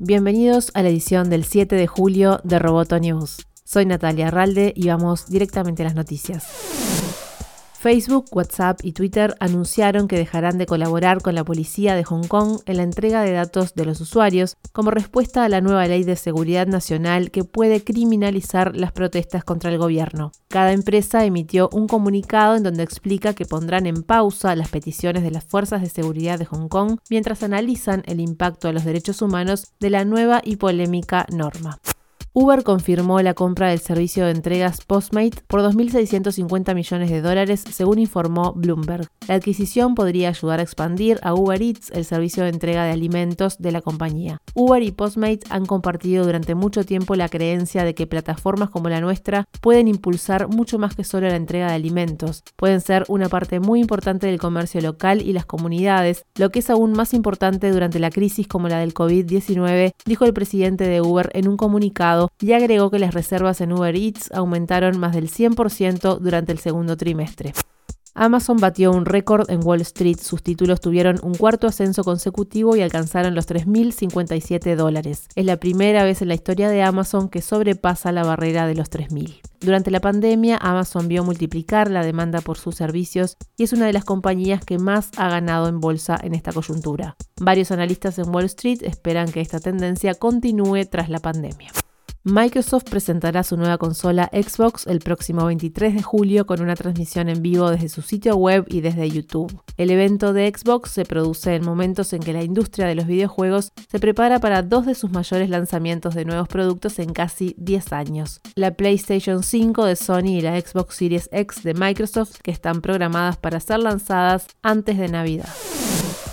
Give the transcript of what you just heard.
Bienvenidos a la edición del 7 de julio de Roboto News. Soy Natalia Arralde y vamos directamente a las noticias. Facebook, WhatsApp y Twitter anunciaron que dejarán de colaborar con la policía de Hong Kong en la entrega de datos de los usuarios como respuesta a la nueva ley de seguridad nacional que puede criminalizar las protestas contra el gobierno. Cada empresa emitió un comunicado en donde explica que pondrán en pausa las peticiones de las fuerzas de seguridad de Hong Kong mientras analizan el impacto a los derechos humanos de la nueva y polémica norma. Uber confirmó la compra del servicio de entregas Postmate por 2.650 millones de dólares, según informó Bloomberg. La adquisición podría ayudar a expandir a Uber Eats, el servicio de entrega de alimentos de la compañía. Uber y Postmate han compartido durante mucho tiempo la creencia de que plataformas como la nuestra pueden impulsar mucho más que solo la entrega de alimentos. Pueden ser una parte muy importante del comercio local y las comunidades, lo que es aún más importante durante la crisis como la del COVID-19, dijo el presidente de Uber en un comunicado y agregó que las reservas en Uber Eats aumentaron más del 100% durante el segundo trimestre. Amazon batió un récord en Wall Street. Sus títulos tuvieron un cuarto ascenso consecutivo y alcanzaron los 3.057 dólares. Es la primera vez en la historia de Amazon que sobrepasa la barrera de los 3.000. Durante la pandemia, Amazon vio multiplicar la demanda por sus servicios y es una de las compañías que más ha ganado en bolsa en esta coyuntura. Varios analistas en Wall Street esperan que esta tendencia continúe tras la pandemia. Microsoft presentará su nueva consola Xbox el próximo 23 de julio con una transmisión en vivo desde su sitio web y desde YouTube. El evento de Xbox se produce en momentos en que la industria de los videojuegos se prepara para dos de sus mayores lanzamientos de nuevos productos en casi 10 años. La PlayStation 5 de Sony y la Xbox Series X de Microsoft que están programadas para ser lanzadas antes de Navidad.